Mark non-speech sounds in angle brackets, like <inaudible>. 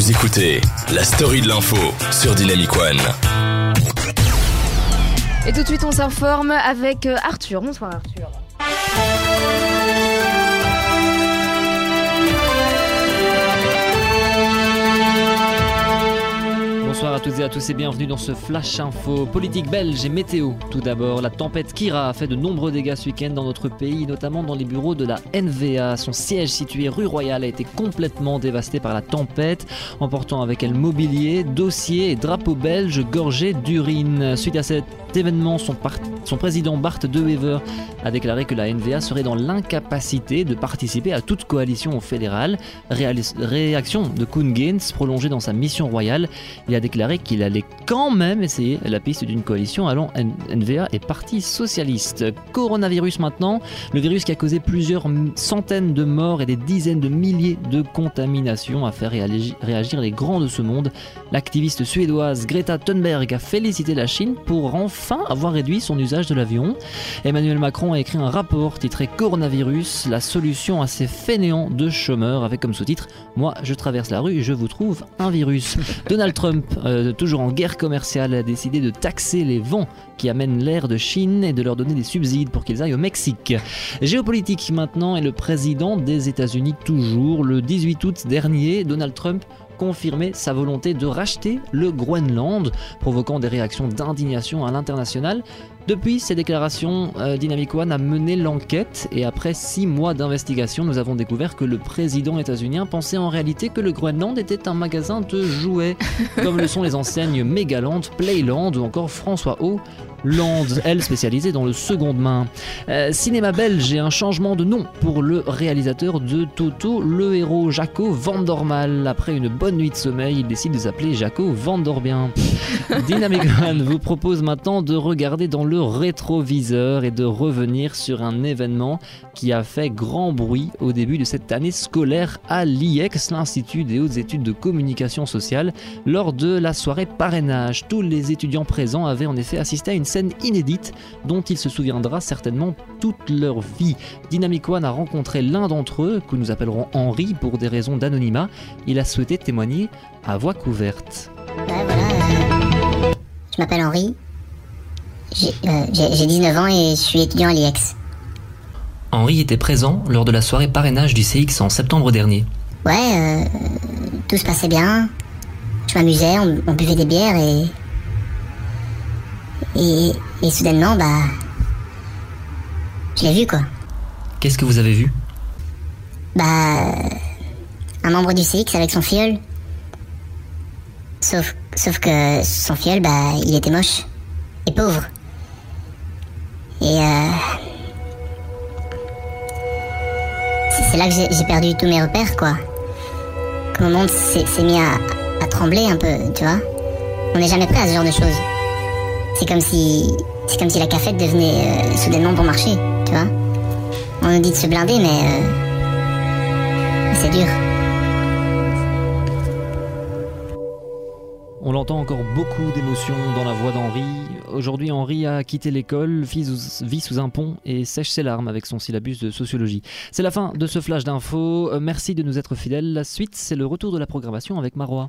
Vous écoutez la story de l'info sur Dynamic One. Et tout de suite, on s'informe avec euh, Arthur. Bonsoir Arthur. À toutes et à tous et bienvenue dans ce Flash Info politique belge et météo. Tout d'abord, la tempête Kira a fait de nombreux dégâts ce week-end dans notre pays, notamment dans les bureaux de la NVA. Son siège situé rue Royale a été complètement dévasté par la tempête, emportant avec elle mobilier, dossiers et drapeaux belges gorgés d'urine. Suite à cet événement, son, président Bart De Wever a déclaré que la NVA serait dans l'incapacité de participer à toute coalition fédérale. réaction de Koen Gaines, prolongée dans sa mission royale. Il a déclaré qu'il allait quand même essayer la piste d'une coalition allant NVA et Parti Socialiste. Coronavirus maintenant, le virus qui a causé plusieurs centaines de morts et des dizaines de milliers de contaminations a fait réagir les grands de ce monde. L'activiste suédoise Greta Thunberg a félicité la Chine pour enfin avoir réduit son usage de l'avion. Emmanuel Macron a écrit un rapport titré Coronavirus, la solution à ces fainéants de chômeurs avec comme sous-titre Moi je traverse la rue je vous trouve un virus. Donald Trump euh, toujours en guerre commerciale, a décidé de taxer les vents qui amènent l'air de Chine et de leur donner des subsides pour qu'ils aillent au Mexique. Géopolitique maintenant et le président des États-Unis toujours. Le 18 août dernier, Donald Trump confirmait sa volonté de racheter le Groenland, provoquant des réactions d'indignation à l'international. Depuis ces déclarations, euh, Dynamic One a mené l'enquête et après six mois d'investigation, nous avons découvert que le président états-unien pensait en réalité que le Groenland était un magasin de jouets, <laughs> comme le sont les enseignes Megaland, Playland ou encore François O. Land, elle spécialisée dans le seconde main. Euh, cinéma belge et un changement de nom pour le réalisateur de Toto, le héros Jaco Vandormal. Après une bonne nuit de sommeil, il décide de s'appeler Jaco Vandorbien. <laughs> Dynamic One vous propose maintenant de regarder dans le rétroviseur et de revenir sur un événement qui a fait grand bruit au début de cette année scolaire à l'IEX, l'Institut des hautes études de communication sociale, lors de la soirée parrainage. Tous les étudiants présents avaient en effet assisté à une scène inédite dont il se souviendra certainement toute leur vie. Dynamic One a rencontré l'un d'entre eux, que nous appellerons Henri pour des raisons d'anonymat. Il a souhaité témoigner à voix couverte. Je m'appelle Henri. J'ai 19 euh, ans et je suis étudiant à l'IEX. Henri était présent lors de la soirée parrainage du CX en septembre dernier. Ouais, euh, tout se passait bien. Je m'amusais, on, buvait des bières et, et. Et soudainement, bah. Je l'ai vu quoi. Qu'est-ce que vous avez vu? Bah. Un membre du CX avec son fiole. Sauf, sauf que son fiole, bah, il était moche. Et pauvre. Et euh, c'est là que j'ai perdu tous mes repères, quoi. Que mon monde s'est mis à, trembler un peu, tu vois. On n'est jamais prêt à ce genre de choses. C'est comme si, c'est comme si la cafette devenait euh, soudainement bon marché, tu vois. On nous dit de se blinder, mais euh, c'est dur. On l'entend encore beaucoup d'émotions dans la voix d'Henri. Aujourd'hui, Henri a quitté l'école, vit sous un pont et sèche ses larmes avec son syllabus de sociologie. C'est la fin de ce flash d'infos. Euh, merci de nous être fidèles. La suite, c'est le retour de la programmation avec Marois.